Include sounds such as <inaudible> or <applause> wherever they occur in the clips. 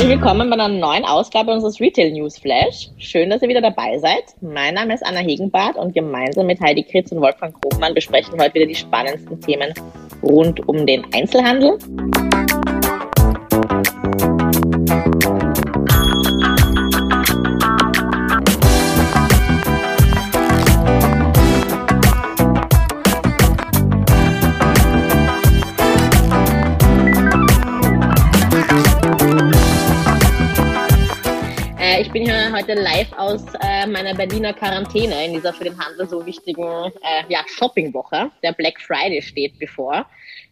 Herzlich willkommen bei einer neuen Ausgabe unseres Retail News Flash. Schön, dass ihr wieder dabei seid. Mein Name ist Anna Hegenbart und gemeinsam mit Heidi Kritz und Wolfgang Krogmann besprechen wir heute wieder die spannendsten Themen rund um den Einzelhandel. Heute live aus äh, meiner Berliner Quarantäne in dieser für den Handel so wichtigen äh, ja, Shoppingwoche. Der Black Friday steht bevor.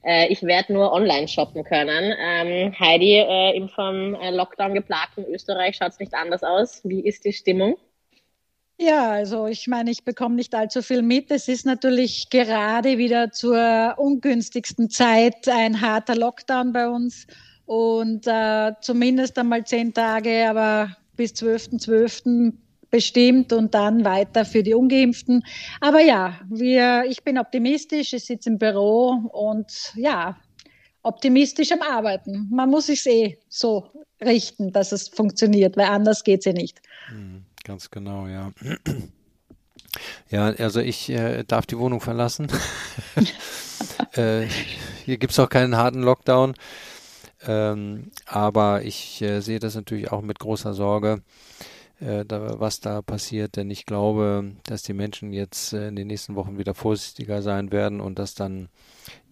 Äh, ich werde nur online shoppen können. Ähm, Heidi, äh, im vom äh, Lockdown geplagten Österreich schaut es nicht anders aus. Wie ist die Stimmung? Ja, also ich meine, ich bekomme nicht allzu viel mit. Es ist natürlich gerade wieder zur ungünstigsten Zeit ein harter Lockdown bei uns und äh, zumindest einmal zehn Tage, aber bis 12.12. .12. bestimmt und dann weiter für die Ungeimpften. Aber ja, wir, ich bin optimistisch, ich sitze im Büro und ja, optimistisch am Arbeiten. Man muss sich eh so richten, dass es funktioniert, weil anders geht es ja nicht. Hm, ganz genau, ja. Ja, also ich äh, darf die Wohnung verlassen. <laughs> äh, hier gibt es auch keinen harten Lockdown. Ähm, aber ich äh, sehe das natürlich auch mit großer Sorge, äh, da, was da passiert, denn ich glaube, dass die Menschen jetzt äh, in den nächsten Wochen wieder vorsichtiger sein werden und dass dann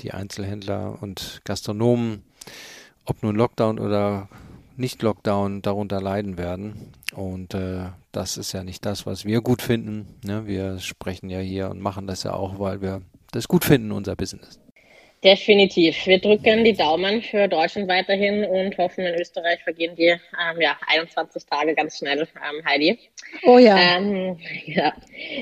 die Einzelhändler und Gastronomen, ob nun Lockdown oder nicht Lockdown, darunter leiden werden. Und äh, das ist ja nicht das, was wir gut finden. Ne? Wir sprechen ja hier und machen das ja auch, weil wir das gut finden, unser Business. Definitiv. Wir drücken die Daumen für Deutschland weiterhin und hoffen, in Österreich vergehen die ähm, ja, 21 Tage ganz schnell, ähm, Heidi. Oh ja. Ähm, ja.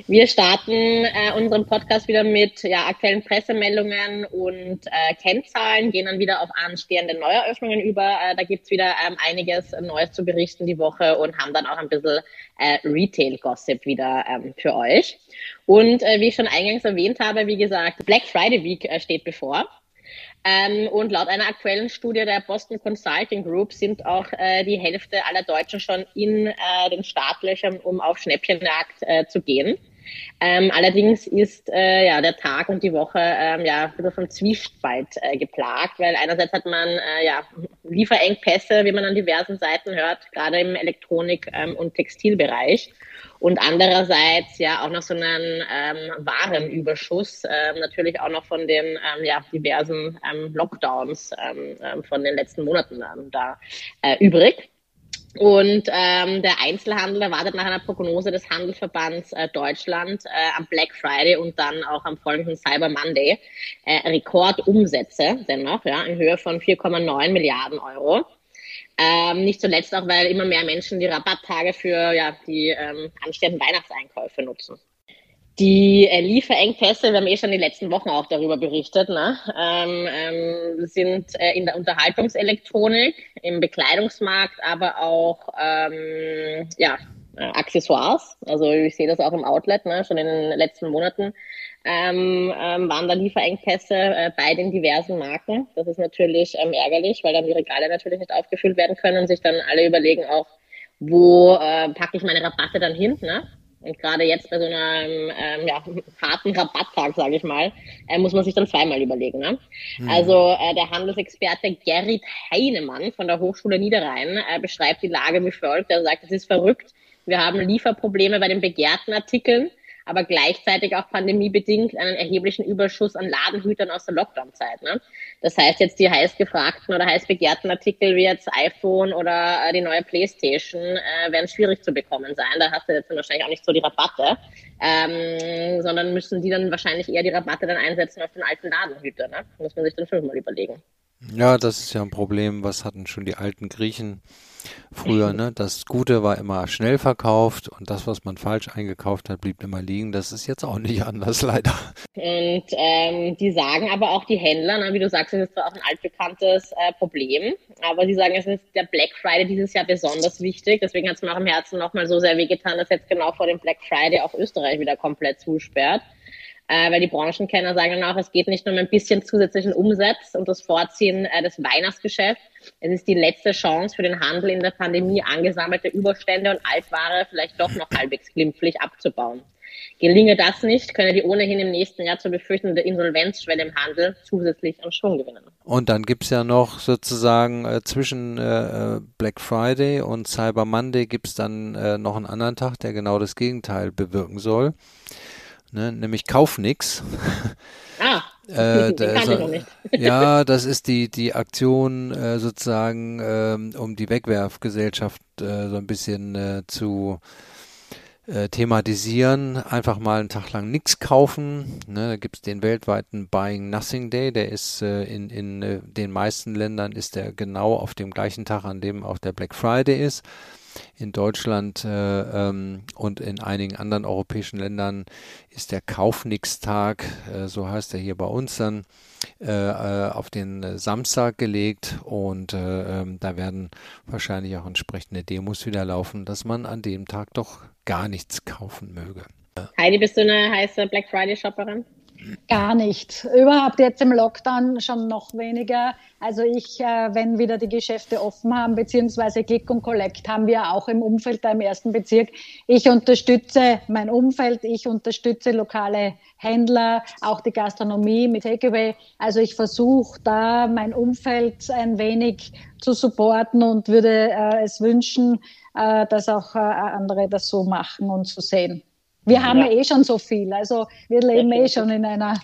Wir starten äh, unseren Podcast wieder mit ja, aktuellen Pressemeldungen und äh, Kennzahlen, gehen dann wieder auf anstehende Neueröffnungen über. Äh, da gibt's wieder ähm, einiges Neues zu berichten die Woche und haben dann auch ein bisschen äh, Retail-Gossip wieder ähm, für euch. Und äh, wie ich schon eingangs erwähnt habe, wie gesagt, Black Friday Week äh, steht bevor. Ähm, und laut einer aktuellen Studie der Boston Consulting Group sind auch äh, die Hälfte aller Deutschen schon in äh, den Startlöchern, um auf Schnäppchenjagd äh, zu gehen. Ähm, allerdings ist äh, ja der Tag und die Woche ähm, ja von Zwiespalt äh, geplagt, weil einerseits hat man äh, ja Lieferengpässe, wie man an diversen Seiten hört, gerade im Elektronik- ähm, und Textilbereich und andererseits ja auch noch so einen ähm, Warenüberschuss, ähm, natürlich auch noch von den ähm, ja, diversen ähm, Lockdowns ähm, ähm, von den letzten Monaten ähm, da äh, übrig. Und ähm, der Einzelhandel erwartet nach einer Prognose des Handelsverbands äh, Deutschland äh, am Black Friday und dann auch am folgenden Cyber Monday äh, Rekordumsätze dennoch ja, in Höhe von 4,9 Milliarden Euro. Ähm, nicht zuletzt auch, weil immer mehr Menschen die Rabatttage für ja, die ähm, anstehenden Weihnachtseinkäufe nutzen. Die äh, Lieferengpässe, wir haben eh schon die letzten Wochen auch darüber berichtet, ne? ähm, ähm, sind äh, in der Unterhaltungselektronik, im Bekleidungsmarkt, aber auch ähm, ja, äh, Accessoires. Also ich sehe das auch im Outlet, ne? schon in den letzten Monaten ähm, ähm, waren da Lieferengpässe äh, bei den diversen Marken. Das ist natürlich ähm, ärgerlich, weil dann die Regale natürlich nicht aufgefüllt werden können und sich dann alle überlegen auch, wo äh, packe ich meine Rabatte dann hin. Ne? Und gerade jetzt bei so einem ähm, ja, harten Rabatttag, sage ich mal, äh, muss man sich dann zweimal überlegen. Ne? Mhm. Also äh, der Handelsexperte Gerrit Heinemann von der Hochschule Niederrhein äh, beschreibt die Lage wie folgt. Er sagt, es ist verrückt. Wir haben Lieferprobleme bei den begehrten Artikeln aber gleichzeitig auch pandemiebedingt einen erheblichen Überschuss an Ladenhütern aus der Lockdown-Zeit. Ne? Das heißt, jetzt die heiß gefragten oder heiß begehrten Artikel wie jetzt iPhone oder äh, die neue Playstation äh, werden schwierig zu bekommen sein. Da hast du jetzt wahrscheinlich auch nicht so die Rabatte, ähm, sondern müssen die dann wahrscheinlich eher die Rabatte dann einsetzen auf den alten Ladenhüter. Ne? Muss man sich dann fünfmal überlegen. Ja, das ist ja ein Problem. Was hatten schon die alten Griechen früher? Ne? Das Gute war immer schnell verkauft und das, was man falsch eingekauft hat, blieb immer liegen. Das ist jetzt auch nicht <laughs> anders, leider. Und ähm, die sagen aber auch die Händler, ne, wie du sagst, es ist zwar auch ein altbekanntes äh, Problem, aber sie sagen, es ist der Black Friday dieses Jahr besonders wichtig. Deswegen hat es mir auch im Herzen nochmal so sehr wehgetan, dass jetzt genau vor dem Black Friday auch Österreich wieder komplett zusperrt. Äh, weil die Branchenkenner sagen dann auch, es geht nicht nur um ein bisschen zusätzlichen Umsatz und das Vorziehen äh, des Weihnachtsgeschäfts. Es ist die letzte Chance für den Handel in der Pandemie angesammelte Überstände und Altware vielleicht doch noch halbwegs glimpflich abzubauen. Gelinge das nicht, könne die ohnehin im nächsten Jahr zu befürchtende Insolvenzschwelle im Handel zusätzlich an Schwung gewinnen. Und dann gibt es ja noch sozusagen äh, zwischen äh, Black Friday und Cyber Monday gibt es dann äh, noch einen anderen Tag, der genau das Gegenteil bewirken soll. Ne, nämlich Kauf nix. Ah, <laughs> äh, <laughs> das, <laughs> ja, das ist die, die Aktion äh, sozusagen, äh, um die Wegwerfgesellschaft äh, so ein bisschen äh, zu äh, thematisieren, einfach mal einen Tag lang nichts kaufen. Ne, da gibt's den weltweiten Buying Nothing Day, der ist äh, in, in den meisten Ländern ist der genau auf dem gleichen Tag, an dem auch der Black Friday ist. In Deutschland äh, ähm, und in einigen anderen europäischen Ländern ist der Kaufnix-Tag, äh, so heißt er hier bei uns dann, äh, äh auf den Samstag gelegt und äh, ähm, da werden wahrscheinlich auch entsprechende Demos wieder laufen, dass man an dem Tag doch gar nichts kaufen möge. Heidi, bist du eine heiße Black Friday-Shopperin? Gar nicht. Überhaupt jetzt im Lockdown schon noch weniger. Also ich, äh, wenn wieder die Geschäfte offen haben, beziehungsweise Click und Collect haben wir auch im Umfeld da im ersten Bezirk. Ich unterstütze mein Umfeld, ich unterstütze lokale Händler, auch die Gastronomie mit Takeaway. Also ich versuche da mein Umfeld ein wenig zu supporten und würde äh, es wünschen, äh, dass auch äh, andere das so machen und so sehen. Wir haben ja. eh schon so viel. Also wir leben eh schon in einer,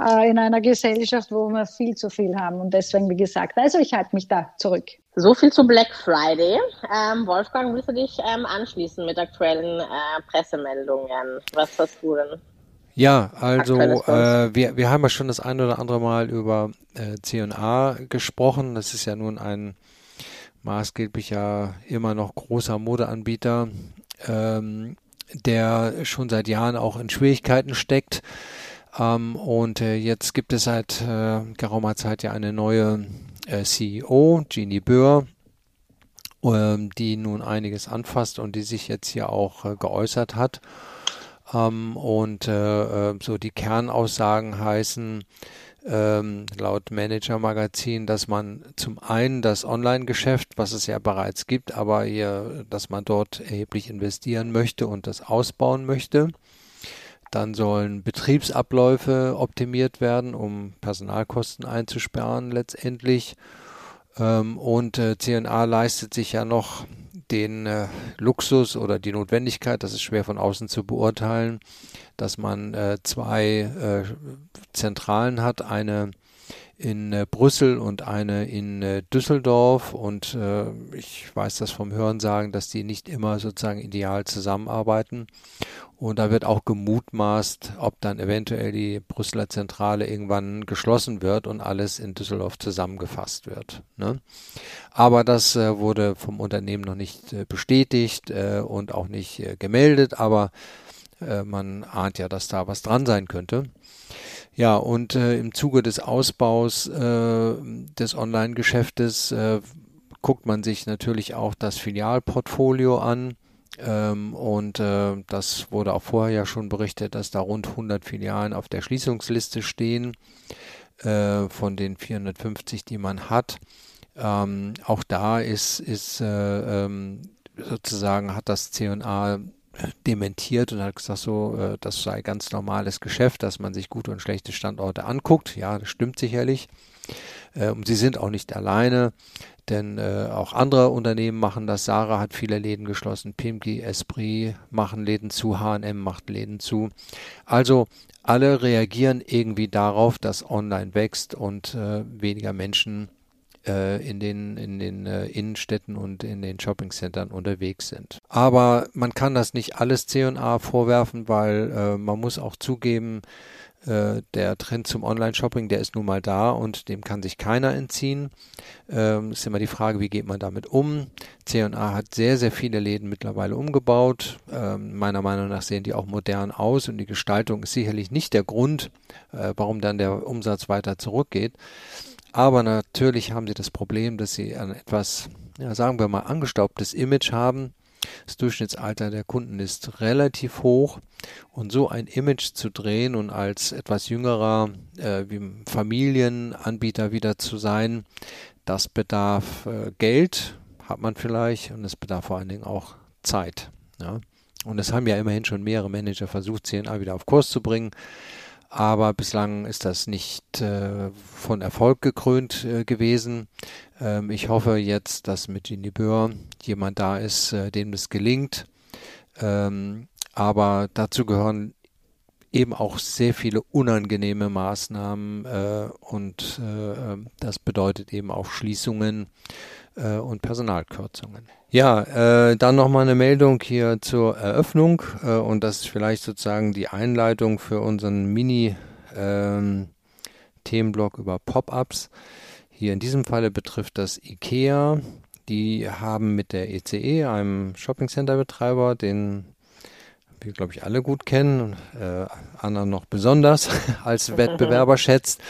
äh, in einer Gesellschaft, wo wir viel zu viel haben. Und deswegen, wie gesagt, also ich halte mich da zurück. So viel zu Black Friday. Ähm, Wolfgang, willst du dich ähm, anschließen mit aktuellen äh, Pressemeldungen? Was hast du denn? Ja, also äh, wir, wir haben ja schon das eine oder andere Mal über äh, C&A gesprochen. Das ist ja nun ein maßgeblich ja immer noch großer Modeanbieter. Ähm, der schon seit Jahren auch in Schwierigkeiten steckt. Ähm, und äh, jetzt gibt es seit äh, geraumer Zeit ja eine neue äh, CEO, Jeannie Böhr, ähm, die nun einiges anfasst und die sich jetzt hier auch äh, geäußert hat. Ähm, und äh, äh, so die Kernaussagen heißen, ähm, laut Manager Magazin, dass man zum einen das Online-Geschäft, was es ja bereits gibt, aber hier, dass man dort erheblich investieren möchte und das ausbauen möchte. Dann sollen Betriebsabläufe optimiert werden, um Personalkosten einzusparen letztendlich. Ähm, und äh, CNA leistet sich ja noch den äh, Luxus oder die Notwendigkeit, das ist schwer von außen zu beurteilen, dass man äh, zwei äh, Zentralen hat, eine in äh, Brüssel und eine in äh, Düsseldorf und äh, ich weiß das vom Hörensagen, dass die nicht immer sozusagen ideal zusammenarbeiten und da wird auch gemutmaßt, ob dann eventuell die Brüsseler Zentrale irgendwann geschlossen wird und alles in Düsseldorf zusammengefasst wird. Ne? Aber das äh, wurde vom Unternehmen noch nicht äh, bestätigt äh, und auch nicht gemeldet, aber man ahnt ja, dass da was dran sein könnte. Ja, und äh, im Zuge des Ausbaus des Online-Geschäftes guckt man sich natürlich auch das Filialportfolio an ähm, und äh, das wurde auch vorher ja schon berichtet, dass da rund 100 Filialen auf der Schließungsliste stehen äh, von den 450, die man hat. Ähm, auch da ist, ist äh, ähm, sozusagen hat das C&A dementiert und hat gesagt, so, äh, das sei ganz normales Geschäft, dass man sich gute und schlechte Standorte anguckt. Ja, das stimmt sicherlich. Äh, und sie sind auch nicht alleine denn äh, auch andere Unternehmen machen das. Sarah hat viele Läden geschlossen, Pimki, Esprit machen Läden zu, H&M macht Läden zu. Also alle reagieren irgendwie darauf, dass online wächst und äh, weniger Menschen äh, in den, in den äh, Innenstädten und in den Shoppingcentern unterwegs sind. Aber man kann das nicht alles C&A vorwerfen, weil äh, man muss auch zugeben, äh, der Trend zum Online-Shopping, der ist nun mal da und dem kann sich keiner entziehen. Ähm, ist immer die Frage, wie geht man damit um? C&A hat sehr, sehr viele Läden mittlerweile umgebaut. Ähm, meiner Meinung nach sehen die auch modern aus und die Gestaltung ist sicherlich nicht der Grund, äh, warum dann der Umsatz weiter zurückgeht. Aber natürlich haben sie das Problem, dass sie ein etwas, ja, sagen wir mal, angestaubtes Image haben Das Durchschnittsalter der Kunden ist relativ hoch und so ein Image zu drehen und als etwas jüngerer äh, Familienanbieter wieder zu sein, das bedarf äh, Geld, hat man vielleicht, und es bedarf vor allen Dingen auch Zeit. Ja. Und es haben ja immerhin schon mehrere Manager versucht, CNA wieder auf Kurs zu bringen. Aber bislang ist das nicht äh, von Erfolg gekrönt äh, gewesen. Ähm, ich hoffe jetzt, dass mit Ginny Böhr jemand da ist, äh, dem das gelingt. Ähm, aber dazu gehören eben auch sehr viele unangenehme Maßnahmen äh, und äh, ähm, das bedeutet eben auch Schließungen äh, und Personalkürzungen. Ja, äh, dann nochmal eine Meldung hier zur Eröffnung äh, und das ist vielleicht sozusagen die Einleitung für unseren Mini-Themenblock ähm, über Pop-ups. Hier in diesem Falle betrifft das IKEA. Die haben mit der ECE, e, einem Shopping-Center-Betreiber, den wir, glaube ich, alle gut kennen, äh, Anna noch besonders <laughs> als <laughs> Wettbewerber schätzt,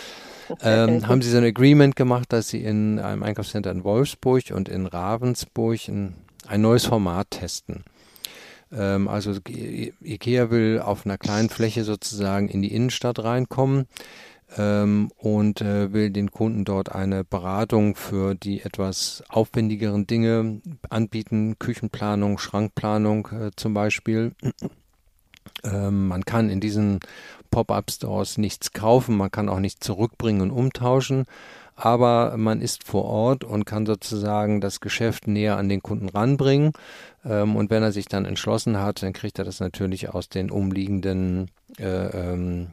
<laughs> ähm, haben sie so ein Agreement gemacht, dass sie in einem Einkaufscenter in Wolfsburg und in Ravensburg ein, ein neues Format testen. Ähm, also IKEA will auf einer kleinen Fläche sozusagen in die Innenstadt reinkommen ähm, und äh, will den Kunden dort eine Beratung für die etwas aufwendigeren Dinge anbieten, Küchenplanung, Schrankplanung äh, zum Beispiel. Ähm, man kann in diesen Pop-up-Stores nichts kaufen, man kann auch nichts zurückbringen und umtauschen, aber man ist vor Ort und kann sozusagen das Geschäft näher an den Kunden ranbringen. Ähm, und wenn er sich dann entschlossen hat, dann kriegt er das natürlich aus den umliegenden äh, ähm,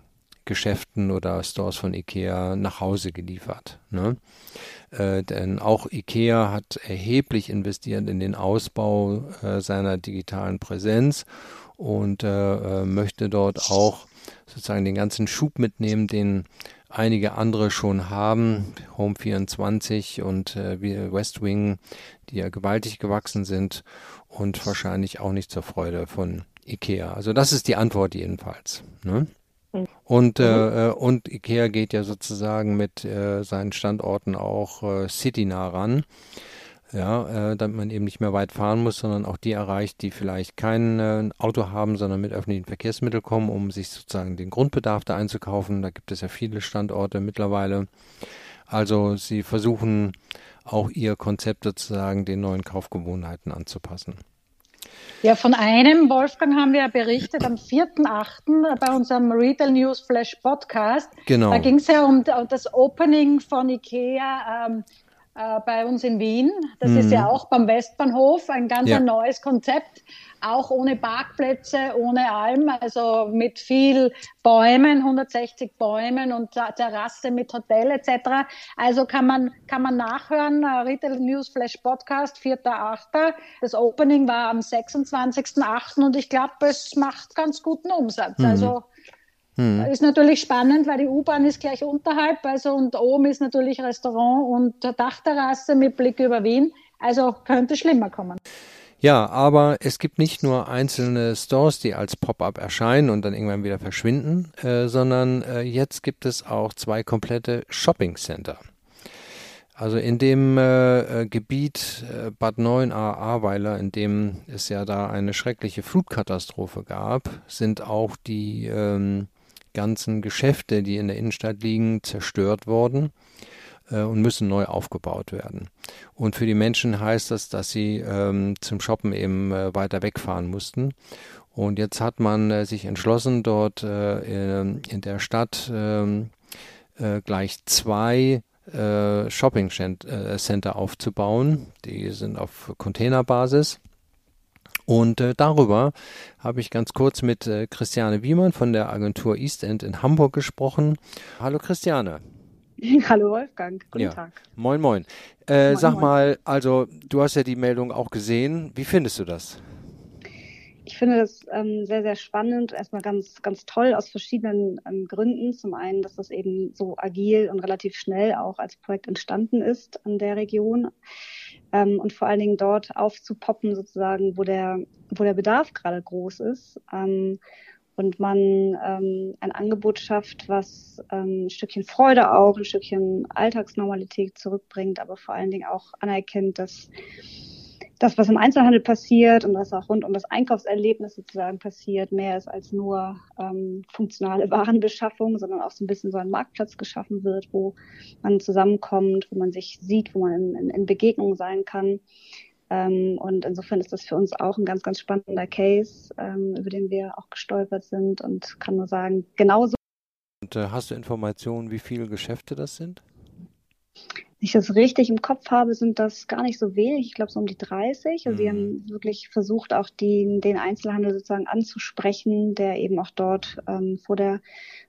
Geschäften oder Stores von IKEA nach Hause geliefert. Ne? Äh, denn auch IKEA hat erheblich investiert in den Ausbau äh, seiner digitalen Präsenz und äh, äh, möchte dort auch sozusagen den ganzen Schub mitnehmen, den einige andere schon haben, Home 24 und äh, West Wing, die ja gewaltig gewachsen sind und wahrscheinlich auch nicht zur Freude von IKEA. Also das ist die Antwort jedenfalls. Ne? Mhm. Und, äh, mhm. äh, und IKEA geht ja sozusagen mit äh, seinen Standorten auch äh, citynah ran ja, äh, damit man eben nicht mehr weit fahren muss, sondern auch die erreicht, die vielleicht kein äh, Auto haben, sondern mit öffentlichen Verkehrsmitteln kommen, um sich sozusagen den Grundbedarf da einzukaufen. Da gibt es ja viele Standorte mittlerweile. Also sie versuchen auch ihr Konzept sozusagen den neuen Kaufgewohnheiten anzupassen. Ja, von einem, Wolfgang, haben wir ja berichtet am 4.8. bei unserem Retail News Flash Podcast. Genau. Da ging es ja um das Opening von IKEA ähm, äh, bei uns in Wien. Das mhm. ist ja mhm. auch beim Westbahnhof ein ganz ja. neues Konzept, auch ohne Parkplätze, ohne allem, also mit viel Bäumen, 160 Bäumen und Terrasse mit Hotel etc. Also kann man, kann man nachhören, äh, Retail News Flash Podcast, 4.8. Das Opening war am 26.8. und ich glaube, es macht ganz guten Umsatz. Mhm. Also hm. Ist natürlich spannend, weil die U-Bahn ist gleich unterhalb, also und oben ist natürlich Restaurant und Dachterrasse mit Blick über Wien. Also könnte schlimmer kommen. Ja, aber es gibt nicht nur einzelne Stores, die als Pop-up erscheinen und dann irgendwann wieder verschwinden, äh, sondern äh, jetzt gibt es auch zwei komplette Shopping Center. Also in dem äh, äh Gebiet äh, Bad 9a Ahrweiler, in dem es ja da eine schreckliche Flutkatastrophe gab, sind auch die ähm, ganzen Geschäfte, die in der Innenstadt liegen, zerstört worden äh, und müssen neu aufgebaut werden. Und für die Menschen heißt das, dass sie ähm, zum Shoppen eben äh, weiter wegfahren mussten. Und jetzt hat man äh, sich entschlossen, dort äh, in, der Stadt ähm, äh, gleich zwei äh, Shopping Center aufzubauen. Die sind auf Containerbasis. Und äh, darüber habe ich ganz kurz mit äh, Christiane Wiemann von der Agentur East End in Hamburg gesprochen. Hallo Christiane. <laughs> Hallo Wolfgang, guten ja. Tag. Moin, moin. Äh, moin sag moin. mal, also du hast ja die Meldung auch gesehen. Wie findest du das? Ich finde das ähm, sehr, sehr spannend. Erstmal ganz, ganz toll aus verschiedenen ähm, Gründen. Zum einen, dass das eben so agil und relativ schnell auch als Projekt entstanden ist an der Region ähm, und vor allen Dingen dort aufzupoppen, sozusagen, wo der, wo der Bedarf gerade groß ist. Ähm, und man ähm, ein Angebot schafft, was ähm, ein Stückchen Freude auch, ein Stückchen Alltagsnormalität zurückbringt, aber vor allen Dingen auch anerkennt, dass das, was im Einzelhandel passiert und was auch rund um das Einkaufserlebnis sozusagen passiert, mehr ist als nur ähm, funktionale Warenbeschaffung, sondern auch so ein bisschen so ein Marktplatz geschaffen wird, wo man zusammenkommt, wo man sich sieht, wo man in, in, in Begegnung sein kann. Ähm, und insofern ist das für uns auch ein ganz, ganz spannender Case, ähm, über den wir auch gestolpert sind und kann nur sagen, genauso. Und äh, hast du Informationen, wie viele Geschäfte das sind? Ich das richtig im Kopf habe, sind das gar nicht so wenig. Ich glaube, so um die 30. Also mhm. sie haben wirklich versucht, auch die, den Einzelhandel sozusagen anzusprechen, der eben auch dort ähm, vor der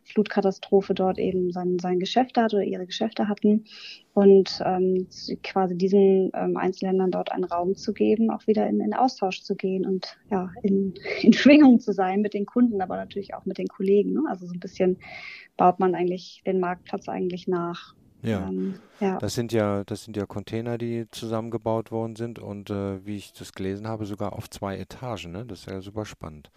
Flutkatastrophe dort eben sein, sein Geschäft hat oder ihre Geschäfte hatten. Und ähm, quasi diesen ähm, Einzelhändlern dort einen Raum zu geben, auch wieder in, in Austausch zu gehen und ja, in, <laughs> in Schwingung zu sein mit den Kunden, aber natürlich auch mit den Kollegen. Ne? Also so ein bisschen baut man eigentlich den Marktplatz eigentlich nach. Ja. Ähm, ja. Das sind ja, das sind ja Container, die zusammengebaut worden sind und äh, wie ich das gelesen habe, sogar auf zwei Etagen. Ne? Das ist ja super spannend.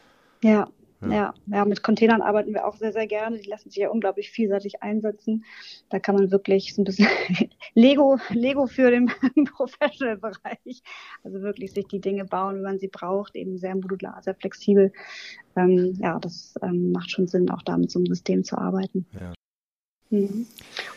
Ja, ja. ja, ja, mit Containern arbeiten wir auch sehr, sehr gerne. Die lassen sich ja unglaublich vielseitig einsetzen. Da kann man wirklich so ein bisschen <laughs> Lego, Lego für den <laughs> Professional-Bereich. Also wirklich sich die Dinge bauen, wie man sie braucht, eben sehr modular, sehr flexibel. Ähm, ja, das ähm, macht schon Sinn, auch da mit so einem System zu arbeiten. Ja. Mhm.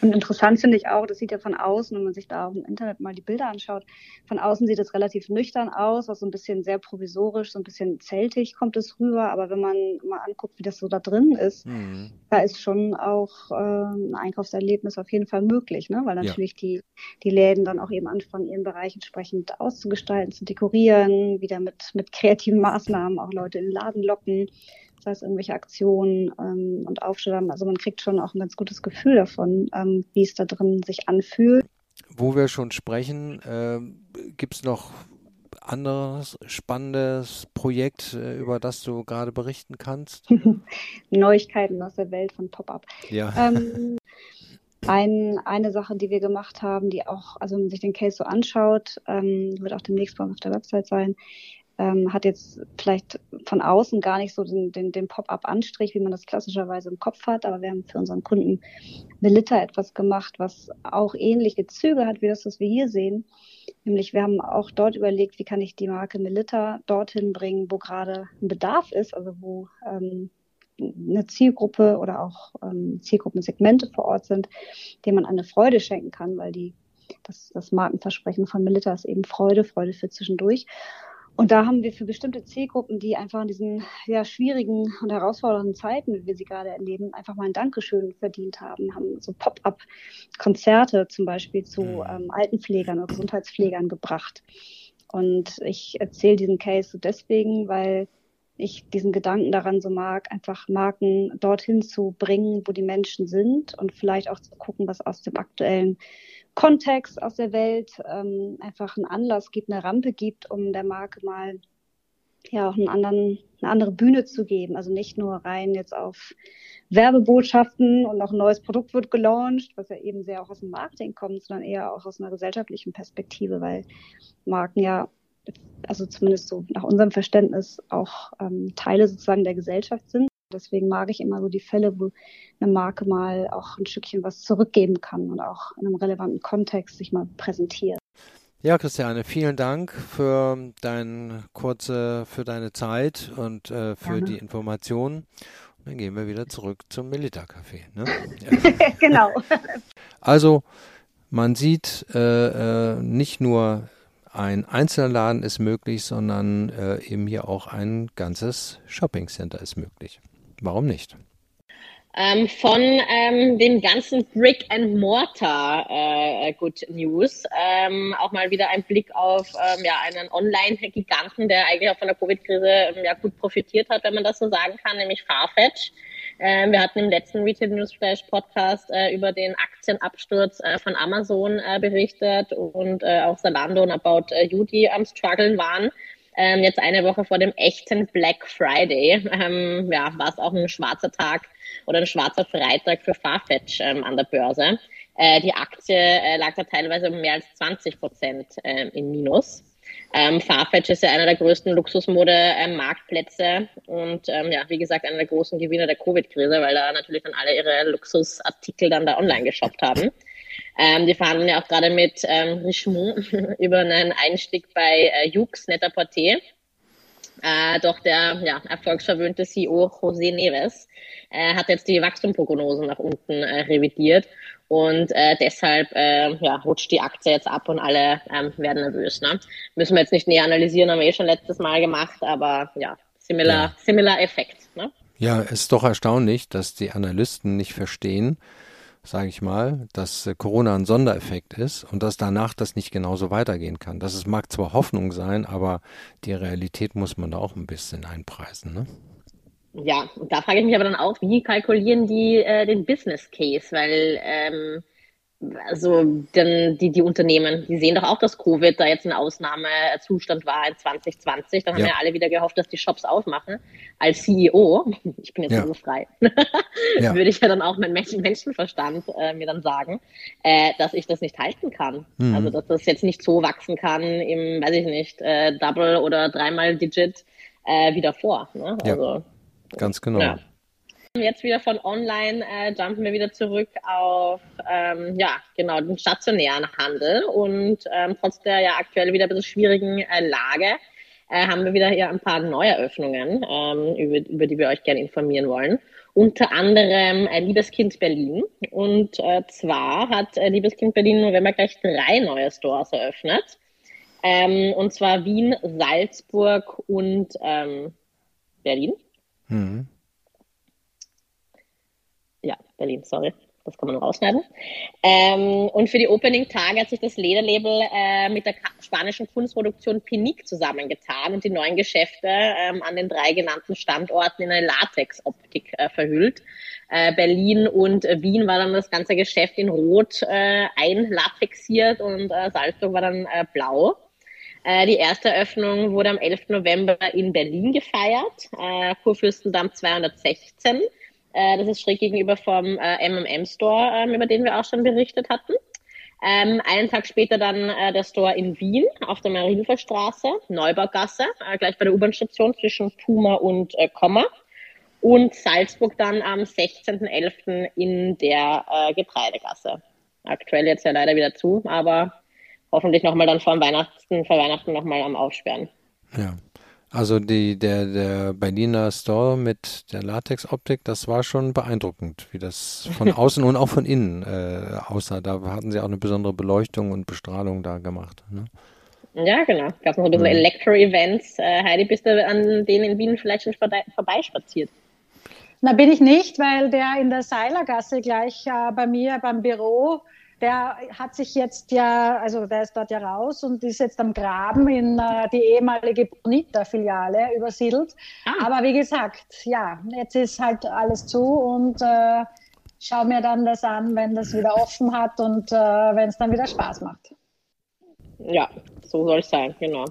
Und interessant finde ich auch, das sieht ja von außen, wenn man sich da auf dem Internet mal die Bilder anschaut, von außen sieht es relativ nüchtern aus, also so ein bisschen sehr provisorisch, so ein bisschen zeltig kommt es rüber, aber wenn man mal anguckt, wie das so da drin ist, mhm. da ist schon auch äh, ein Einkaufserlebnis auf jeden Fall möglich, ne? weil natürlich ja. die, die Läden dann auch eben anfangen, ihren Bereich entsprechend auszugestalten, zu dekorieren, wieder mit, mit kreativen Maßnahmen auch Leute in den Laden locken sei es irgendwelche Aktionen ähm, und Aufstellungen. Also man kriegt schon auch ein ganz gutes Gefühl davon, ähm, wie es da drin sich anfühlt. Wo wir schon sprechen, äh, gibt es noch anderes spannendes Projekt, äh, über das du gerade berichten kannst? <laughs> Neuigkeiten aus der Welt von Pop-up. Ja. Ähm, ein, eine Sache, die wir gemacht haben, die auch, also wenn man sich den Case so anschaut, ähm, wird auch demnächst bei uns auf der Website sein, ähm, hat jetzt vielleicht von außen gar nicht so den, den, den Pop-up-Anstrich, wie man das klassischerweise im Kopf hat, aber wir haben für unseren Kunden Melitta etwas gemacht, was auch ähnliche Züge hat wie das, was wir hier sehen. Nämlich wir haben auch dort überlegt, wie kann ich die Marke Melitta dorthin bringen, wo gerade ein Bedarf ist, also wo ähm, eine Zielgruppe oder auch ähm, Zielgruppensegmente vor Ort sind, denen man eine Freude schenken kann, weil die das, das Markenversprechen von Melitta ist eben Freude, Freude für zwischendurch. Und da haben wir für bestimmte Zielgruppen, die einfach in diesen ja, schwierigen und herausfordernden Zeiten, wie wir sie gerade erleben, einfach mal ein Dankeschön verdient haben, haben so Pop-up-Konzerte zum Beispiel zu mhm. ähm, Altenpflegern oder Gesundheitspflegern gebracht. Und ich erzähle diesen Case deswegen, weil ich diesen Gedanken daran so mag, einfach Marken dorthin zu bringen, wo die Menschen sind und vielleicht auch zu gucken, was aus dem aktuellen Kontext aus der Welt ähm, einfach einen Anlass gibt, eine Rampe gibt, um der Marke mal ja auch einen anderen, eine andere Bühne zu geben. Also nicht nur rein jetzt auf Werbebotschaften und noch ein neues Produkt wird gelauncht, was ja eben sehr auch aus dem Marketing kommt, sondern eher auch aus einer gesellschaftlichen Perspektive, weil Marken ja, also zumindest so nach unserem Verständnis, auch ähm, Teile sozusagen der Gesellschaft sind. Deswegen mag ich immer so die Fälle, wo eine Marke mal auch ein Stückchen was zurückgeben kann und auch in einem relevanten Kontext sich mal präsentiert. Ja, Christiane, vielen Dank für dein kurze, für deine Zeit und äh, für Gerne. die Informationen. Und dann gehen wir wieder zurück zum Milita-Café. Ne? <laughs> genau. <laughs> Also, man sieht äh, äh, nicht nur ein einzelner Laden ist möglich, sondern äh, eben hier auch ein ganzes Shopping Center ist möglich. Warum nicht? Ähm, von ähm, dem ganzen Brick and Mortar äh, Good News. Ähm, auch mal wieder ein Blick auf ähm, ja, einen Online-Giganten, der eigentlich auch von der Covid-Krise ähm, ja, gut profitiert hat, wenn man das so sagen kann, nämlich Farfetch. Ähm, wir hatten im letzten Retail Newsflash Podcast äh, über den Aktienabsturz äh, von Amazon äh, berichtet und äh, auch Zalando und About äh, die am struggeln waren ähm, jetzt eine Woche vor dem echten Black Friday, ähm, ja, war es auch ein schwarzer Tag oder ein schwarzer Freitag für Farfetch ähm, an der Börse. Äh, die Aktie äh, lag da teilweise um mehr als 20 Prozent äh, im Minus. Ähm, Farfetch ist ja einer der größten Luxusmode-Marktplätze und ähm, ja, wie gesagt, einer der großen Gewinner der Covid-Krise, weil da natürlich dann alle ihre Luxusartikel dann da online geshoppt haben. Ähm, die verhandeln ja auch gerade mit ähm, Richemont <laughs> über einen Einstieg bei äh, Jux Net-a-Porter. Äh, doch der ja, erfolgsverwöhnte CEO José Neves äh, hat jetzt die Wachstumprognosen nach unten äh, revidiert und äh, deshalb äh, ja, rutscht die Aktie jetzt ab und alle ähm, werden nervös. Ne? Müssen wir jetzt nicht näher analysieren, haben wir eh schon letztes Mal gemacht, aber ja, similar, ja. similar Effekt. Ne? Ja, es ist doch erstaunlich, dass die Analysten nicht verstehen, sage ich mal, dass äh, Corona ein Sondereffekt ist und dass danach das nicht genauso weitergehen kann. Das ist, mag zwar Hoffnung sein, aber die Realität muss man da auch ein bisschen einpreisen. Ne? Ja, und da frage ich mich aber dann auch, wie kalkulieren die äh, den Business Case? Weil ähm, also denn die, die Unternehmen, die sehen doch auch, dass Covid da jetzt ein Ausnahmezustand war in 2020. Dann haben ja. ja alle wieder gehofft, dass die Shops aufmachen. Als CEO, <laughs> ich bin jetzt ja. so frei, <laughs> ja. würde ich ja dann auch Menschen, Menschenverstand äh, mir dann sagen, äh, dass ich das nicht halten kann. Mhm. Also dass das jetzt nicht so wachsen kann im, weiß ich nicht, äh, Double oder dreimal Digit äh, wieder vor. Ne? Also, ganz genau. Jetzt wieder von online äh, jumpen wir wieder zurück auf ähm, ja genau den stationären Handel und ähm, trotz der ja aktuell wieder ein bisschen schwierigen äh, Lage äh, haben wir wieder hier ein paar Neueröffnungen, ähm, über, über die wir euch gerne informieren wollen. Unter anderem äh, Liebeskind Berlin. Und äh, zwar hat äh, Liebeskind Berlin im November gleich drei neue Stores eröffnet. Ähm, und zwar Wien, Salzburg und ähm, Berlin. Mhm ja, Berlin, sorry. Das kann man rausschneiden. Ähm, und für die Opening-Tage hat sich das Lederlabel äh, mit der spanischen Kunstproduktion Pinique zusammengetan und die neuen Geschäfte ähm, an den drei genannten Standorten in eine Latex-Optik äh, verhüllt. Äh, Berlin und Wien war dann das ganze Geschäft in Rot äh, einlatexiert und äh, Salzburg war dann äh, blau. Äh, die erste Eröffnung wurde am 11. November in Berlin gefeiert, äh, Kurfürstendamm 216. Äh, das ist schräg gegenüber vom äh, MMM Store, ähm, über den wir auch schon berichtet hatten. Ähm, einen Tag später dann äh, der Store in Wien auf der Marienhofer Neubaugasse, äh, gleich bei der U-Bahn-Station zwischen Puma und äh, Komma. Und Salzburg dann am 16.11. in der äh, Getreidegasse. Aktuell jetzt ja leider wieder zu, aber hoffentlich nochmal dann vor Weihnachten, vor Weihnachten nochmal am Aufsperren. Ja. Also die, der, der Berliner Store mit der Latex-Optik, das war schon beeindruckend, wie das von <laughs> außen und auch von innen äh, aussah. Da hatten sie auch eine besondere Beleuchtung und Bestrahlung da gemacht. Ne? Ja, genau. Gab noch ein bisschen mhm. Elektro-Events. Äh, Heidi, bist du an denen in Wien vielleicht schon vorbeispaziert? Na, bin ich nicht, weil der in der Seilergasse gleich äh, bei mir beim Büro der hat sich jetzt ja, also der ist dort ja raus und ist jetzt am Graben in äh, die ehemalige Bonita-Filiale übersiedelt. Ah. Aber wie gesagt, ja, jetzt ist halt alles zu und äh, schau mir dann das an, wenn das wieder offen hat und äh, wenn es dann wieder Spaß macht. Ja, so soll es sein, genau.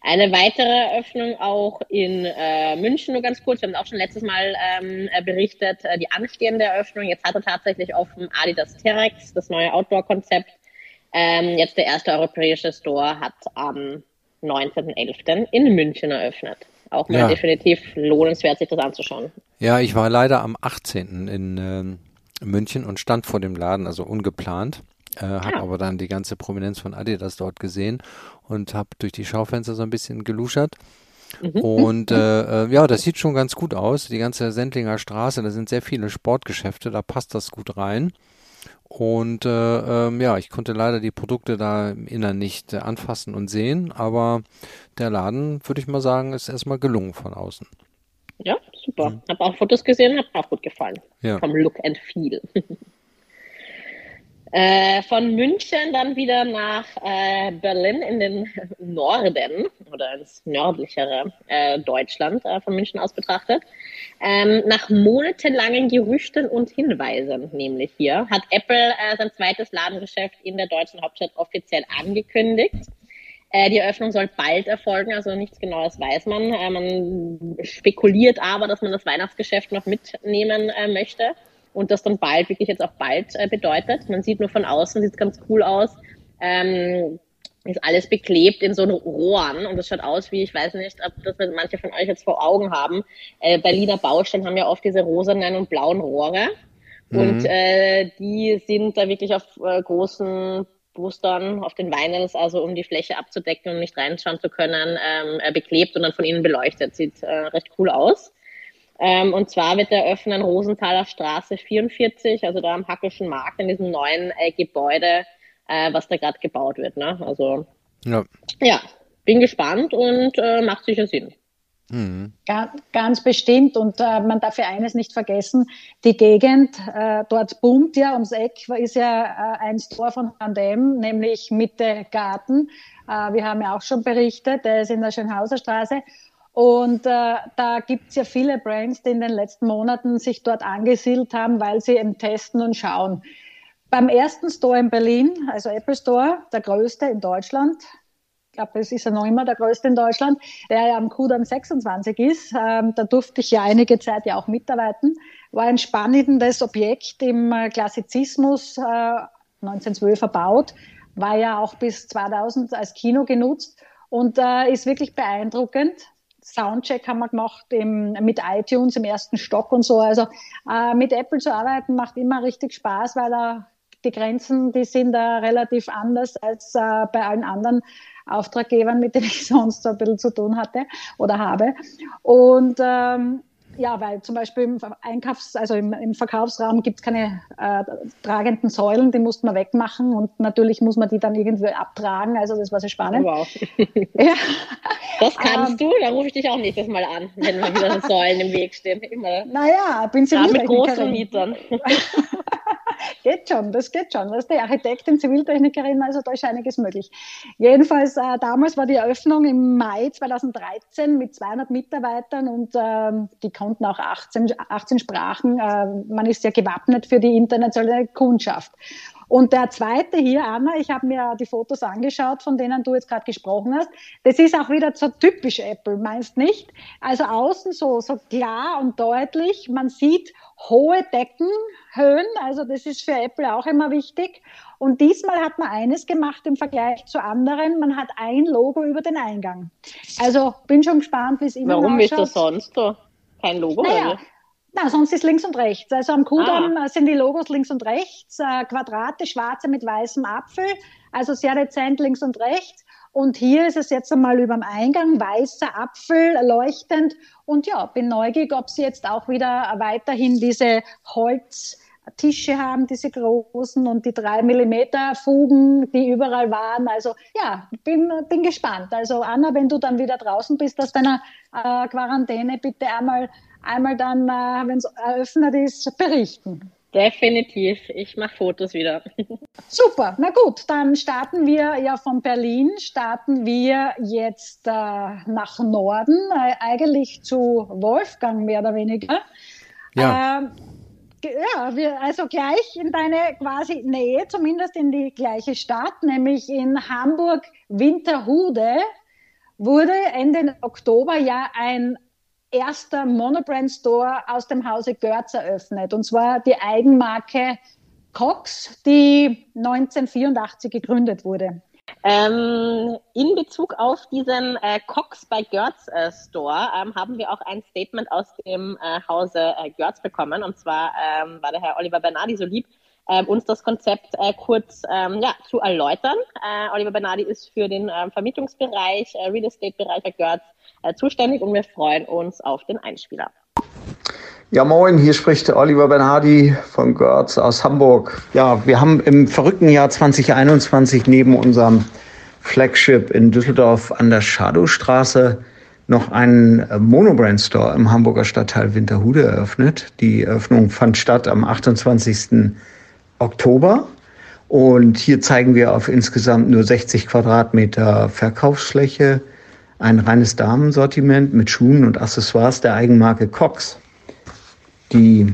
Eine weitere Eröffnung auch in äh, München, nur ganz kurz. Wir haben auch schon letztes Mal ähm, äh, berichtet, äh, die anstehende Eröffnung. Jetzt hat er tatsächlich auf dem Adidas Terex, das neue Outdoor-Konzept. Ähm, jetzt der erste europäische Store hat am 19.11. in München eröffnet. Auch mal ja. definitiv lohnenswert, sich das anzuschauen. Ja, ich war leider am 18. in ähm, München und stand vor dem Laden, also ungeplant. Äh, habe ja. aber dann die ganze Prominenz von Adidas dort gesehen und habe durch die Schaufenster so ein bisschen geluschert. Mhm. Und äh, äh, ja, das sieht schon ganz gut aus. Die ganze Sendlinger Straße, da sind sehr viele Sportgeschäfte, da passt das gut rein. Und äh, ähm, ja, ich konnte leider die Produkte da im Innern nicht äh, anfassen und sehen, aber der Laden, würde ich mal sagen, ist erstmal gelungen von außen. Ja, super. Mhm. Habe auch Fotos gesehen, hat auch gut gefallen. Ja. Vom Look and Feel. <laughs> Äh, von München dann wieder nach äh, Berlin in den Norden oder ins nördlichere äh, Deutschland äh, von München aus betrachtet. Ähm, nach monatelangen Gerüchten und Hinweisen, nämlich hier, hat Apple äh, sein zweites Ladengeschäft in der deutschen Hauptstadt offiziell angekündigt. Äh, die Eröffnung soll bald erfolgen, also nichts Genaues weiß man. man spekuliert aber, dass man das Weihnachtsgeschäft noch mitnehmen möchte und das dann bald, wirklich jetzt auch bald äh, bedeutet. Man sieht nur von außen, sieht ganz cool aus. Ähm, ist alles beklebt in so Rohren und das schaut aus wie, ich weiß nicht, ob das manche von euch jetzt vor Augen haben. Äh, Berliner Baustellen haben ja oft diese rosanen und blauen Rohre Mhm. Und äh, die sind da wirklich auf äh, großen Boostern, auf den Vinyls, also um die Fläche abzudecken und nicht reinschauen zu können, ähm, äh, beklebt und dann von innen beleuchtet. Sieht äh, recht cool aus. Ähm, und zwar wird er öffnen Rosenthaler Straße 44, also da am Hackischen Markt in diesem neuen äh, Gebäude, äh, was da gerade gebaut wird. Ne? Also ja. ja, bin gespannt und äh, macht sicher Sinn. Mhm. Ganz bestimmt. Und äh, man darf ja eines nicht vergessen, die Gegend äh, dort boomt ja, ums Eck ist ja äh, ein Store von Handem, nämlich Mitte Garten. Äh, wir haben ja auch schon berichtet, der ist in der Schönhauser Straße. Und äh, da gibt es ja viele Brands, die in den letzten Monaten sich dort angesiedelt haben, weil sie eben testen und schauen. Beim ersten Store in Berlin, also Apple Store, der größte in Deutschland, ich glaube, es ist ja noch immer der größte in Deutschland, der ja am Kudam 26 ist. Ähm, da durfte ich ja einige Zeit ja auch mitarbeiten. War ein spannendes Objekt im äh, Klassizismus, äh, 1912 verbaut, war ja auch bis 2000 als Kino genutzt und äh, ist wirklich beeindruckend. Soundcheck haben wir gemacht im, mit iTunes im ersten Stock und so. Also äh, mit Apple zu arbeiten macht immer richtig Spaß, weil da die Grenzen, die sind da relativ anders als äh, bei allen anderen Auftraggebern, mit denen ich <laughs> sonst so ein bisschen zu tun hatte oder habe. Und ähm, ja, weil zum Beispiel im Einkaufs-, also im, im Verkaufsraum gibt es keine äh, tragenden Säulen, die muss man wegmachen und natürlich muss man die dann irgendwie abtragen. Also das war sehr spannend. Wow. <laughs> ja. Das kannst ähm, du, da rufe ich dich auch nächstes Mal an, wenn mal wieder Säulen im Weg stehen. Immer. Naja, bin sie mit großen Mietern. <laughs> geht schon, das geht schon. Ist die Architektin, Ziviltechnikerin, also da ist einiges möglich. Jedenfalls, äh, damals war die Eröffnung im Mai 2013 mit 200 Mitarbeitern und ähm, die konnten auch 18, 18 Sprachen. Äh, man ist ja gewappnet für die internationale Kundschaft. Und der zweite hier, Anna, ich habe mir die Fotos angeschaut, von denen du jetzt gerade gesprochen hast. Das ist auch wieder so typisch Apple, meinst nicht? Also außen so, so klar und deutlich. Man sieht hohe Deckenhöhen, also das ist für Apple auch immer wichtig. Und diesmal hat man eines gemacht im Vergleich zu anderen. Man hat ein Logo über den Eingang. Also bin schon gespannt, wie es Ihnen Warum ausschaut. Ist das sonst so? Kein Logo? Naja, na, sonst ist links und rechts. Also am Kudamm ah. sind die Logos links und rechts, äh, Quadrate, schwarze mit weißem Apfel, also sehr dezent links und rechts. Und hier ist es jetzt einmal über dem Eingang, weißer Apfel, leuchtend. Und ja, bin neugierig, ob sie jetzt auch wieder weiterhin diese Holztische haben, diese großen und die drei Millimeter Fugen, die überall waren. Also ja, bin, bin gespannt. Also Anna, wenn du dann wieder draußen bist aus deiner äh, Quarantäne, bitte einmal einmal dann, äh, wenn es eröffnet ist, berichten. Definitiv. Ich mache Fotos wieder. <laughs> Super. Na gut, dann starten wir ja von Berlin, starten wir jetzt äh, nach Norden, äh, eigentlich zu Wolfgang mehr oder weniger. Ja. Ähm, ja, wir, also gleich in deine quasi Nähe, zumindest in die gleiche Stadt, nämlich in Hamburg-Winterhude, wurde Ende Oktober ja ein erster Monobrand Store aus dem Hause Görz eröffnet. Und zwar die Eigenmarke Cox, die 1984 gegründet wurde. Ähm, in Bezug auf diesen äh, Cox bei Görz äh, Store ähm, haben wir auch ein Statement aus dem äh, Hause äh, Görz bekommen. Und zwar ähm, war der Herr Oliver Bernardi so lieb, ähm, uns das Konzept äh, kurz ähm, ja, zu erläutern. Äh, Oliver Bernardi ist für den ähm, Vermietungsbereich, äh, Real Estate-Bereich der Görz äh, zuständig und wir freuen uns auf den Einspieler. Ja, moin, hier spricht Oliver Bernhardi von Görz aus Hamburg. Ja, wir haben im verrückten Jahr 2021 neben unserem Flagship in Düsseldorf an der Schadowstraße noch einen äh, Monobrand Store im Hamburger Stadtteil Winterhude eröffnet. Die Eröffnung fand statt am 28. Oktober. Und hier zeigen wir auf insgesamt nur 60 Quadratmeter Verkaufsfläche ein reines Damensortiment mit Schuhen und Accessoires der Eigenmarke Cox. Die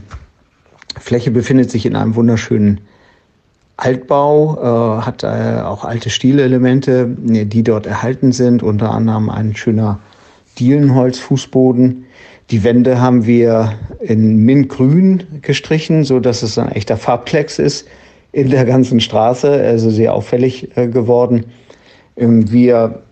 Fläche befindet sich in einem wunderschönen Altbau, äh, hat äh, auch alte Stilelemente, die dort erhalten sind, unter anderem ein schöner Dielenholzfußboden. Die Wände haben wir in Mintgrün gestrichen, so dass es ein echter Farbklecks ist in der ganzen Straße, also sehr auffällig äh, geworden. Ähm, wir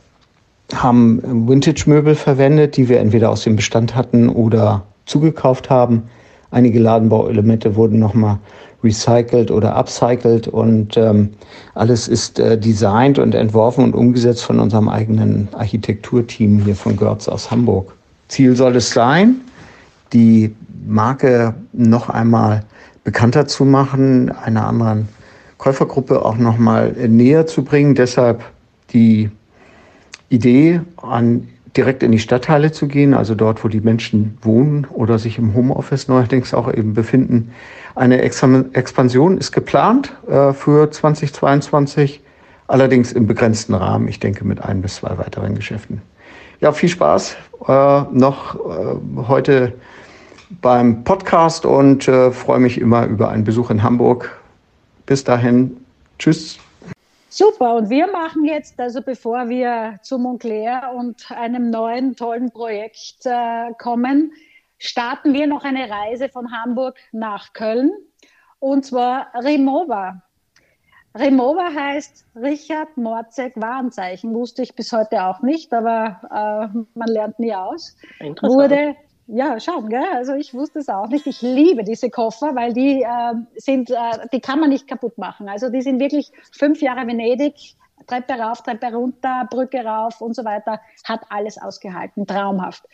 haben Vintage-Möbel verwendet, die wir entweder aus dem Bestand hatten oder zugekauft haben. Einige Ladenbauelemente wurden nochmal recycelt oder upcycled und ähm, alles ist äh, designt und entworfen und umgesetzt von unserem eigenen Architekturteam hier von Görz aus Hamburg. Ziel soll es sein, die Marke noch einmal bekannter zu machen, einer anderen Käufergruppe auch noch mal näher zu bringen. Deshalb die Idee, an, direkt in die Stadtteile zu gehen, also dort, wo die Menschen wohnen oder sich im Homeoffice neuerdings auch eben befinden. Eine Expansion ist geplant äh, für 2022, allerdings im begrenzten Rahmen, ich denke mit ein bis zwei weiteren Geschäften. Ja, viel Spaß äh, noch äh, heute beim Podcast und freue mich immer über einen Besuch in Hamburg. Bis dahin, tschüss. Super, und wir machen jetzt, also bevor wir zu Montclair und einem neuen tollen Projekt kommen, starten wir noch eine Reise von Hamburg nach Köln und zwar Remova. Remova heißt Richard Morzek Warenzeichen, wusste ich bis heute auch nicht, aber äh, man lernt nie aus. Wurde ja, schauen, gell? Also ich wusste es auch nicht. Ich liebe diese Koffer, weil die äh, sind, äh, die kann man nicht kaputt machen. Also die sind wirklich fünf Jahre Venedig, Treppe rauf, Treppe runter, Brücke rauf und so weiter, hat alles ausgehalten, traumhaft.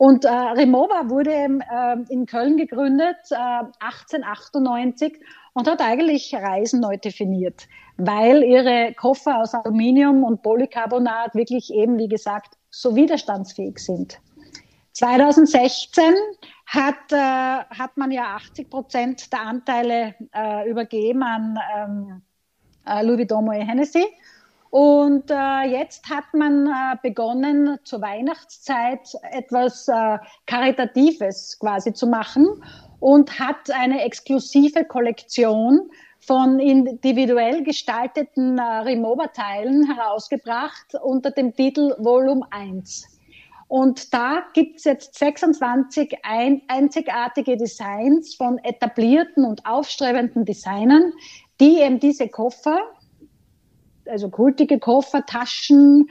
Und äh, Remova wurde äh, in Köln gegründet, äh, 1898 und hat eigentlich Reisen neu definiert, weil ihre Koffer aus Aluminium und Polycarbonat wirklich eben, wie gesagt, so widerstandsfähig sind. 2016 hat, äh, hat man ja 80 Prozent der Anteile äh, übergeben an ähm, äh, Louis Vuitton Moet Hennessy. Und äh, jetzt hat man äh, begonnen, zur Weihnachtszeit etwas äh, Karitatives quasi zu machen und hat eine exklusive Kollektion von individuell gestalteten äh, Remover-Teilen herausgebracht unter dem Titel Volume 1. Und da gibt es jetzt 26 ein, einzigartige Designs von etablierten und aufstrebenden Designern, die eben diese Koffer, also kultige Koffer, Taschen,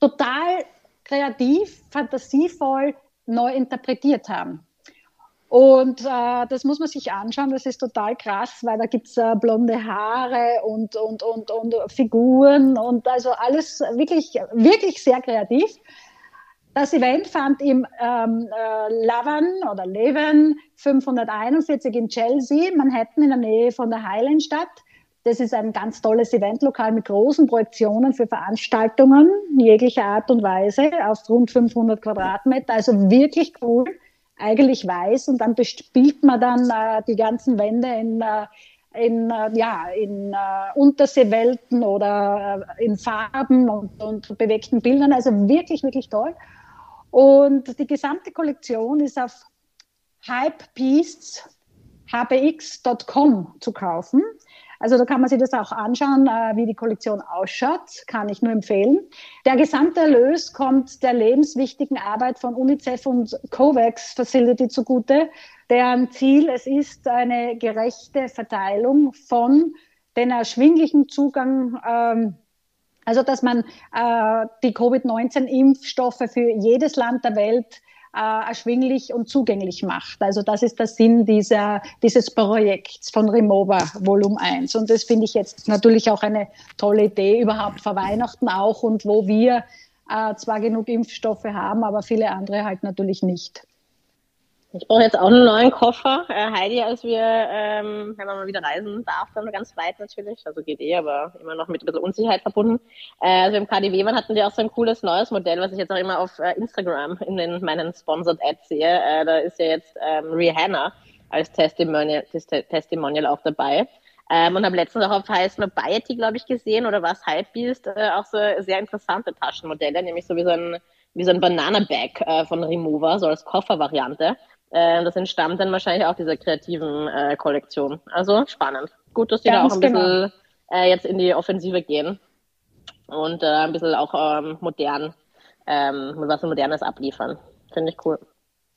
total kreativ, fantasievoll neu interpretiert haben. Und äh, das muss man sich anschauen, das ist total krass, weil da gibt's äh, blonde Haare und, und, und, und Figuren und also alles wirklich, wirklich sehr kreativ. Das Event fand im ähm, äh, Lavan oder Leven 541 in Chelsea, Manhattan in der Nähe von der Highland statt. Das ist ein ganz tolles Eventlokal mit großen Projektionen für Veranstaltungen jeglicher Art und Weise auf rund 500 Quadratmeter. Also wirklich cool, eigentlich weiß. Und dann bespielt man dann äh, die ganzen Wände in, äh, in, äh, ja, in äh, Unterseewelten oder äh, in Farben und, und bewegten Bildern. Also wirklich, wirklich toll. Und die gesamte Kollektion ist auf hypebeasts.hbx.com zu kaufen. Also da kann man sich das auch anschauen, äh, wie die Kollektion ausschaut, kann ich nur empfehlen. Der gesamte Erlös kommt der lebenswichtigen Arbeit von UNICEF und COVAX Facility zugute, deren Ziel es ist, eine gerechte Verteilung von den erschwinglichen Zugang ähm, also, dass man äh, die Covid-19-Impfstoffe für jedes Land der Welt äh, erschwinglich und zugänglich macht. Also das ist der Sinn dieser, dieses Projekts von Remova Volume 1. Und das finde ich jetzt natürlich auch eine tolle Idee, überhaupt vor Weihnachten auch und wo wir äh, zwar genug Impfstoffe haben, aber viele andere halt natürlich nicht. Ich brauche jetzt auch einen neuen Koffer. Äh, Heidi, als wir, ähm, wenn man mal wieder reisen darf, dann ganz weit natürlich, also geht eh, aber immer noch mit ein bisschen Unsicherheit verbunden. Äh, also im KDW waren hatten wir auch so ein cooles neues Modell, was ich jetzt auch immer auf äh, Instagram in den, meinen Sponsored Ads sehe. Äh, da ist ja jetzt ähm, Rihanna als Testimonial, Testimonial auch dabei. Ähm, und habe letztens auch auf High Snobiety, glaube ich, gesehen oder was Hypebeast, äh, auch so sehr interessante Taschenmodelle, nämlich so wie so ein wie so ein Banana-Bag äh, von Remover, so als Koffervariante. Äh, das entstammt dann wahrscheinlich auch dieser kreativen äh, Kollektion. Also spannend. Gut, dass die Ganz da auch ein genau. bisschen äh, jetzt in die Offensive gehen und äh, ein bisschen auch ähm, modern, ähm, was Modernes abliefern. Finde ich cool.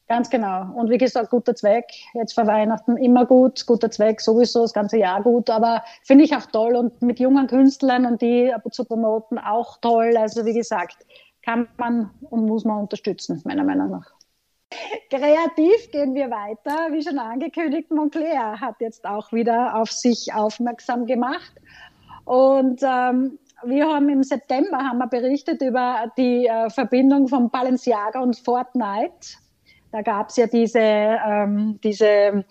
Ganz genau. Und wie gesagt, guter Zweck. Jetzt vor Weihnachten immer gut, guter Zweck sowieso das ganze Jahr gut, aber finde ich auch toll und mit jungen Künstlern und die zu promoten auch toll. Also wie gesagt, kann man und muss man unterstützen, meiner Meinung nach. Kreativ gehen wir weiter. Wie schon angekündigt, Montclair hat jetzt auch wieder auf sich aufmerksam gemacht. Und ähm, wir haben im September haben wir berichtet über die äh, Verbindung von Balenciaga und Fortnite. Da gab es ja diese, ähm, diese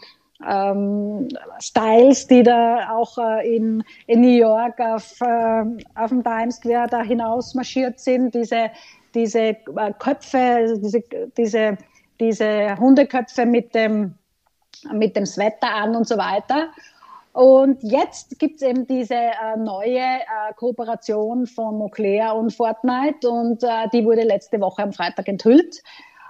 ähm, Styles, die da auch äh, in, in New York auf, äh, auf dem Times Square da hinaus marschiert sind, diese, diese äh, Köpfe, diese, diese, diese Hundeköpfe mit dem, mit dem Sweater an und so weiter. Und jetzt gibt es eben diese äh, neue äh, Kooperation von Moncler und Fortnite und äh, die wurde letzte Woche am Freitag enthüllt.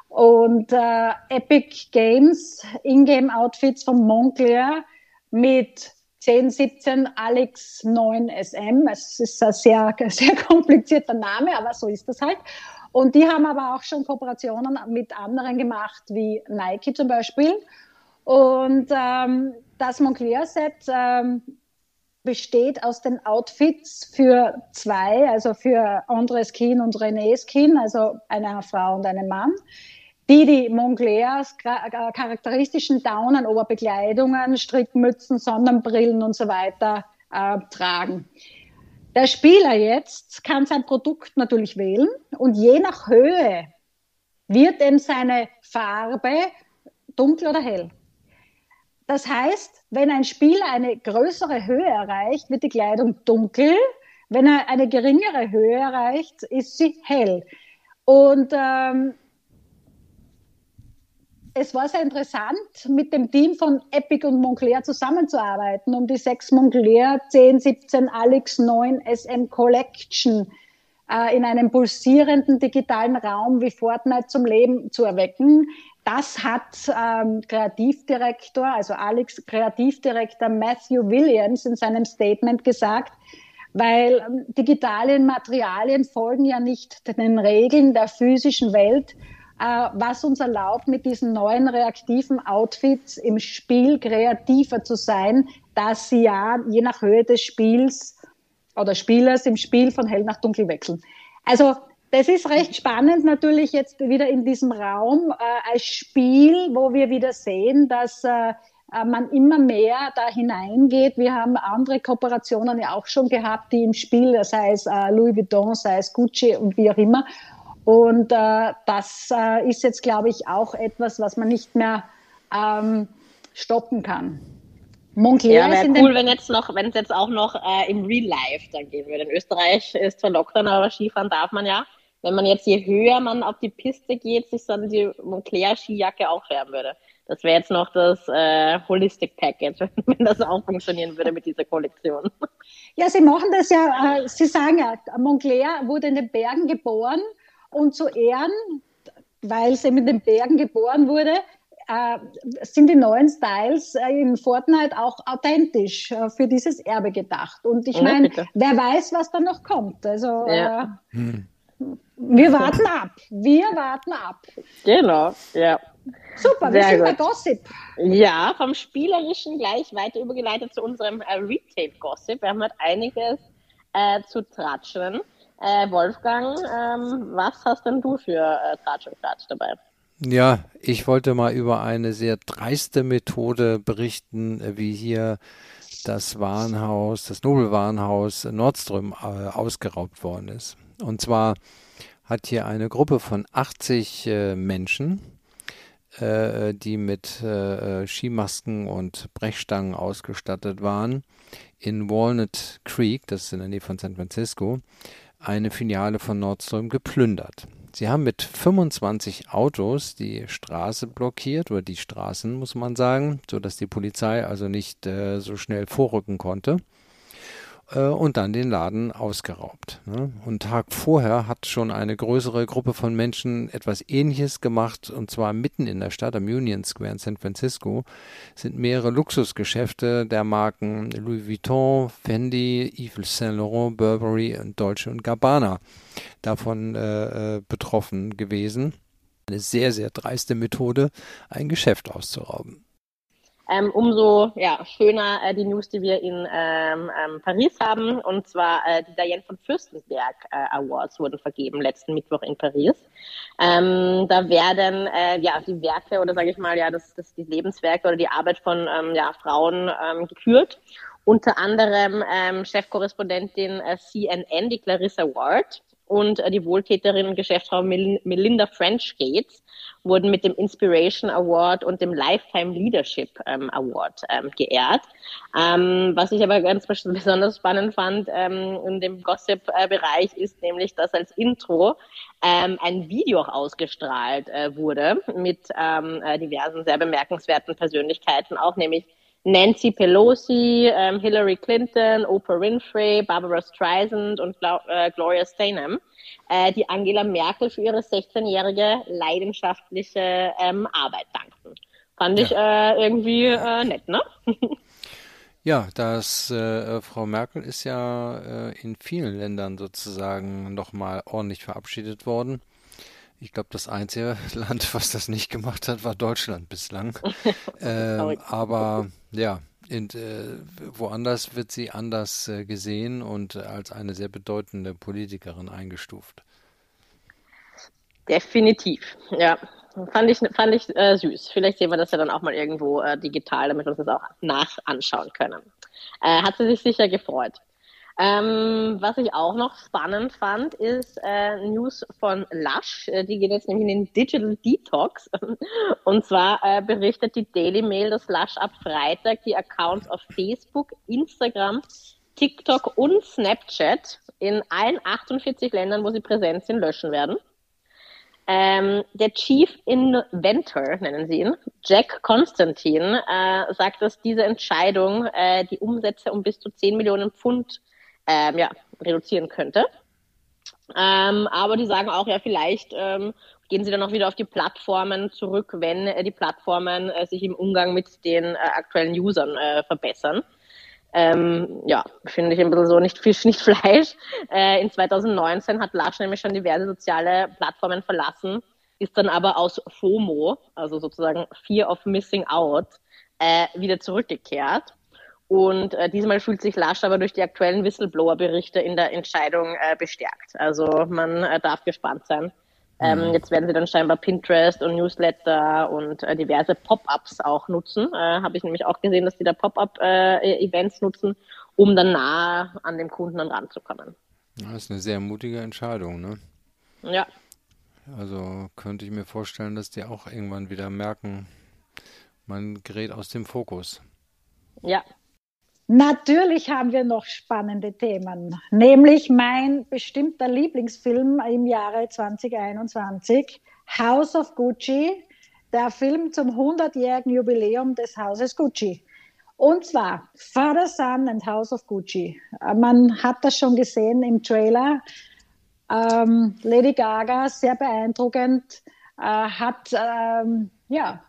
Und äh, Epic Games Ingame-Outfits von Moncler mit 10, 17 Alex 9 SM. Es ist ein sehr, <laughs> sehr komplizierter Name, aber so ist das halt. Und die haben aber auch schon Kooperationen mit anderen gemacht, wie Nike zum Beispiel. Und ähm, das Moncler-Set ähm, besteht aus den Outfits für zwei, also für André Skin und René Skin, also eine Frau und einen Mann, die die Monclers charakteristischen Daunenoberbekleidungen, Strickmützen, Sonnenbrillen und so weiter äh, tragen. Der Spieler jetzt kann sein Produkt natürlich wählen und je nach Höhe wird eben seine Farbe dunkel oder hell. Das heißt, wenn ein Spieler eine größere Höhe erreicht, wird die Kleidung dunkel. Wenn er eine geringere Höhe erreicht, ist sie hell. Und ähm, es war sehr interessant, mit dem Team von Epic und Moncler zusammenzuarbeiten, um die sechs Moncler 10, 17, Alex 9 SM Collection äh, in einem pulsierenden digitalen Raum wie Fortnite zum Leben zu erwecken. Das hat ähm, Kreativdirektor, also Alex Kreativdirektor Matthew Williams in seinem Statement gesagt, weil ähm, digitale Materialien folgen ja nicht den Regeln der physischen Welt, was uns erlaubt, mit diesen neuen reaktiven Outfits im Spiel kreativer zu sein, dass sie ja je nach Höhe des Spiels oder Spielers im Spiel von hell nach dunkel wechseln. Also das ist recht spannend natürlich jetzt wieder in diesem Raum äh, als Spiel, wo wir wieder sehen, dass äh, äh, man immer mehr da hineingeht. Wir haben andere Kooperationen ja auch schon gehabt, die im Spiel, sei es äh, Louis Vuitton, sei es Gucci und wie auch immer. Und äh, das äh, ist jetzt, glaube ich, auch etwas, was man nicht mehr ähm, stoppen kann. Moncler ja, wäre cool, wenn jetzt noch, wenn es jetzt auch noch äh, im Real Life dann gehen würde. In Österreich ist zwar Lockdown, aber Skifahren darf man ja wenn man jetzt, je höher man auf die Piste geht, sich dann die Moncler-Skijacke auch färben würde. Das wäre jetzt noch das äh, Holistic Package, <laughs> wenn das auch funktionieren würde mit dieser Kollektion. Ja, sie machen das ja, äh, sie sagen ja, Moncler wurde in den Bergen geboren und zu Ehren, weil sie in den Bergen geboren wurde, äh, sind die neuen Styles äh, in Fortnite auch authentisch äh, für dieses Erbe gedacht. Und ich meine, ja, wer weiß, was da noch kommt. Also ja. Äh, hm. Wir warten ab. Wir warten ab. Genau, ja. Super, wir sind bei Gossip. Ja, vom Spielerischen gleich weiter übergeleitet zu unserem äh, Retail-Gossip. Wir haben halt einiges äh, zu tratschen. Äh, Wolfgang, ähm, was hast denn du für äh, Tratsch und Tratsch dabei? Ja, ich wollte mal über eine sehr dreiste Methode berichten, äh, wie hier das Warenhaus, das Nobelwarenhaus Nordström äh, ausgeraubt worden ist. Und zwar hat hier eine Gruppe von 80 äh, Menschen, äh, die mit äh, Skimasken und Brechstangen ausgestattet waren, in Walnut Creek, das ist in der Nähe von San Francisco, eine Filiale von Nordstrom geplündert. Sie haben mit 25 Autos die Straße blockiert, oder die Straßen, muss man sagen, sodass die Polizei also nicht äh, so schnell vorrücken konnte äh, und dann den Laden ausgeraubt. Ne? Und Tag vorher hat schon eine größere Gruppe von Menschen etwas Ähnliches gemacht, und zwar mitten in der Stadt, am Union Square in San Francisco, sind mehrere Luxusgeschäfte der Marken Louis Vuitton, Fendi, Yves Saint Laurent, Burberry und Dolce und Gabbana davon äh, äh, betroffen gewesen. Eine sehr, sehr dreiste Methode, ein Geschäft auszurauben. Ähm, umso ja, schöner äh, die News, die wir in ähm, ähm, Paris haben. Und zwar äh, die Diane von Fürstenberg äh, Awards wurden vergeben letzten Mittwoch in Paris. Ähm, da werden äh, ja die Werke oder sage ich mal ja das, das die Lebenswerke oder die Arbeit von ähm, ja, Frauen ähm, gekürt. Unter anderem ähm, Chefkorrespondentin äh, CNN, die Clarissa Ward und äh, die Wohltäterin und Geschäftsfrau Mel Melinda French Gates wurden mit dem Inspiration Award und dem Lifetime Leadership ähm, Award ähm, geehrt. Ähm, was ich aber ganz besonders spannend fand ähm, in dem Gossip-Bereich ist nämlich, dass als Intro ähm, ein Video auch ausgestrahlt äh, wurde mit ähm, äh, diversen sehr bemerkenswerten Persönlichkeiten, auch nämlich Nancy Pelosi, ähm, Hillary Clinton, Oprah Winfrey, Barbara Streisand und Gla äh, Gloria Steinem, äh, die Angela Merkel für ihre 16-jährige leidenschaftliche ähm, Arbeit dankten. Fand ich ja. äh, irgendwie äh, nett, ne? <laughs> Ja, das äh, Frau Merkel ist ja äh, in vielen Ländern sozusagen nochmal ordentlich verabschiedet worden. Ich glaube, das einzige <laughs> Land, was das nicht gemacht hat, war Deutschland bislang. <laughs> ähm, aber ja, in, äh, woanders wird sie anders äh, gesehen und äh, als eine sehr bedeutende Politikerin eingestuft. Definitiv, ja. Fand ich, fand ich äh, süß. Vielleicht sehen wir das ja dann auch mal irgendwo äh, digital, damit wir uns das auch nach anschauen können. Äh, hat sie sich sicher gefreut. Ähm, was ich auch noch spannend fand, ist äh, News von Lush. Äh, die geht jetzt nämlich in den Digital Detox. <laughs> Und zwar äh, berichtet die Daily Mail, dass Lush ab Freitag die Accounts auf Facebook, Instagram, TikTok und Snapchat in allen 48 Ländern, wo sie präsent sind, löschen werden. Ähm, der Chief Inventor, nennen sie ihn, Jack Constantine, äh, sagt, dass diese Entscheidung äh, die Umsätze um bis zu 10 Millionen Pfund ähm, ja, reduzieren könnte. Ähm, aber die sagen auch, ja, vielleicht ähm, gehen sie dann auch wieder auf die Plattformen zurück, wenn äh, die Plattformen äh, sich im Umgang mit den äh, aktuellen Usern äh, verbessern. Ähm, ja, finde ich ein bisschen so nicht Fisch, <laughs> nicht Fleisch. Äh, in 2019 hat Lush nämlich schon diverse soziale Plattformen verlassen, ist dann aber aus FOMO, also sozusagen Fear of Missing Out, äh, wieder zurückgekehrt. Und äh, diesmal fühlt sich Lasch aber durch die aktuellen Whistleblower-Berichte in der Entscheidung äh, bestärkt. Also man äh, darf gespannt sein. Ähm, mhm. Jetzt werden sie dann scheinbar Pinterest und Newsletter und äh, diverse Pop-ups auch nutzen. Äh, Habe ich nämlich auch gesehen, dass die da Pop-up-Events äh, nutzen, um dann nah an dem Kunden dann ranzukommen. Das ist eine sehr mutige Entscheidung, ne? Ja. Also könnte ich mir vorstellen, dass die auch irgendwann wieder merken, man gerät aus dem Fokus. Ja, Natürlich haben wir noch spannende Themen, nämlich mein bestimmter Lieblingsfilm im Jahre 2021, House of Gucci, der Film zum 100-jährigen Jubiläum des Hauses Gucci. Und zwar Father, Son and House of Gucci. Man hat das schon gesehen im Trailer. Ähm, Lady Gaga, sehr beeindruckend, äh, hat ähm, ja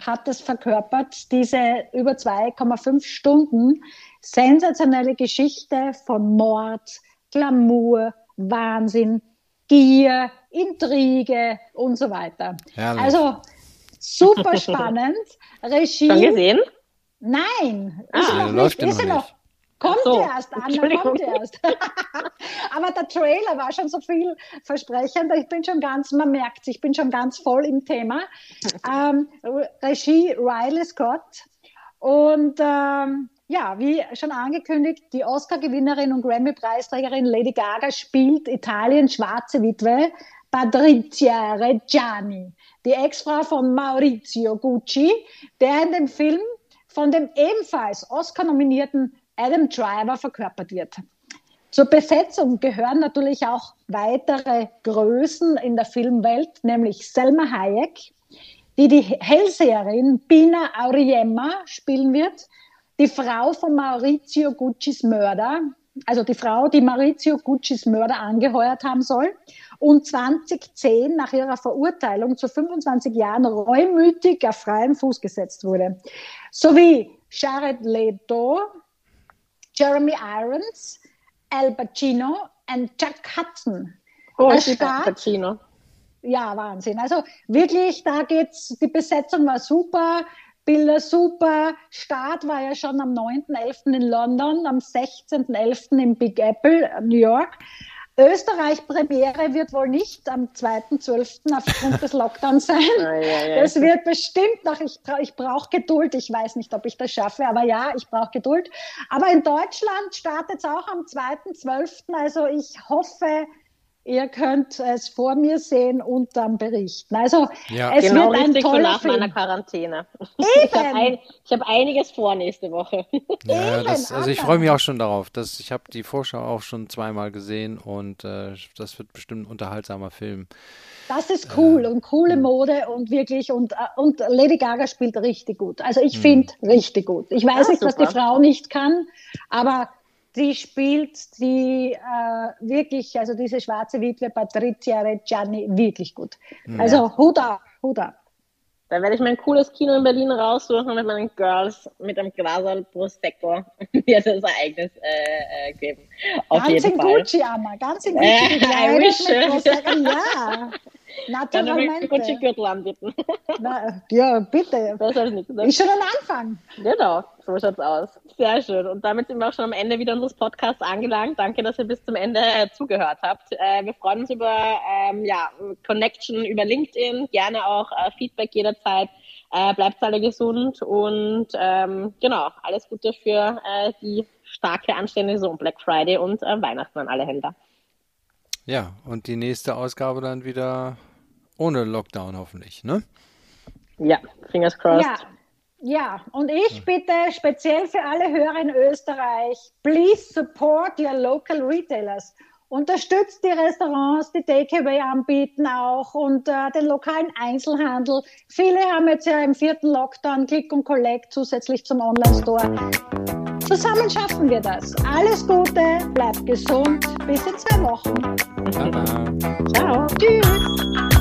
hat das verkörpert, diese über 2,5 Stunden sensationelle Geschichte von Mord, Glamour, Wahnsinn, Gier, Intrige und so weiter. Herrlich. Also super spannend. <laughs> Regie. Schon gesehen? Nein, ah, ist noch nicht, ist noch, nicht. Kommt so, erst, Anna, kommt erst. <laughs> Aber der Trailer war schon so viel versprechend. Ich bin schon ganz, man merkt ich bin schon ganz voll im Thema. Ähm, Regie Riley Scott. Und ähm, ja, wie schon angekündigt, die Oscar-Gewinnerin und Grammy-Preisträgerin Lady Gaga spielt Italiens schwarze Witwe Patrizia Reggiani, die Ex-Frau von Maurizio Gucci, der in dem Film von dem ebenfalls Oscar-nominierten Adam Driver verkörpert wird. Zur Besetzung gehören natürlich auch weitere Größen in der Filmwelt, nämlich Selma Hayek, die die Hellseherin Bina Auriemma spielen wird, die Frau von Maurizio Guccis Mörder, also die Frau, die Maurizio Guccis Mörder angeheuert haben soll und 2010 nach ihrer Verurteilung zu 25 Jahren reumütig auf freien Fuß gesetzt wurde. Sowie Jared Leto, Jeremy Irons, Al Pacino und Jack Hudson. Oh, ich Al Pacino. Ja, Wahnsinn. Also wirklich, da geht's, die Besetzung war super. Bilder super. Start war ja schon am 9.11. in London, am 16.11. im Big Apple, New York. Österreich-Premiere wird wohl nicht am 2.12. aufgrund des Lockdowns sein. <laughs> Das wird bestimmt noch, ich, ich brauche Geduld. Ich weiß nicht, ob ich das schaffe, aber ja, ich brauche Geduld. Aber in Deutschland startet es auch am 2.12. Also ich hoffe, ihr könnt es vor mir sehen und dann berichten. Also ja. es genau wird ein richtig toller so nach Film. meiner Quarantäne. Eben. Ich habe ein, hab einiges vor nächste Woche. Ja, das, also ich freue mich auch schon darauf. Dass, ich habe die Vorschau auch schon zweimal gesehen und äh, das wird bestimmt ein unterhaltsamer Film. Das ist cool äh, und coole hm. Mode und wirklich und, äh, und Lady Gaga spielt richtig gut. Also ich hm. finde richtig gut. Ich weiß ja, nicht, super. was die Frau nicht kann, aber sie spielt die äh, wirklich, also diese schwarze Witwe Patrizia Reggiani wirklich gut. Ja. Also Hut ab, Hut ab. Da werde ich mir ein cooles Kino in Berlin raussuchen mit meinen Girls mit einem Glasal Prosecco <laughs> mir das Ereignis äh, äh, geben. Auf ganz in Fall. Gucci, Anna, ganz in Gucci. Äh, <laughs> I wish. Ja. <laughs> Naturalmente. Ich Gürtel anbieten. <laughs> Na, ja, bitte. Besser als nichts. Ne? Ist schon ein Anfang. Genau, so schaut's aus. Sehr schön. Und damit sind wir auch schon am Ende wieder unseres Podcasts angelangt. Danke, dass ihr bis zum Ende äh, zugehört habt. Äh, wir freuen uns über ähm, ja, Connection über LinkedIn, gerne auch äh, Feedback jederzeit. Äh, bleibt alle gesund und ähm, genau, alles Gute für äh, die starke anstehende Saison Black Friday und äh, Weihnachten an alle Händler. Ja, und die nächste Ausgabe dann wieder ohne Lockdown hoffentlich, ne? Ja, fingers crossed. Ja. Ja, und ich bitte speziell für alle Hörer in Österreich, please support your local retailers. Unterstützt die Restaurants, die Takeaway anbieten auch und äh, den lokalen Einzelhandel. Viele haben jetzt ja im vierten Lockdown Click und Collect zusätzlich zum Online-Store. Zusammen schaffen wir das. Alles Gute, bleibt gesund. Bis in zwei Wochen. Baba. Ciao. Tschüss.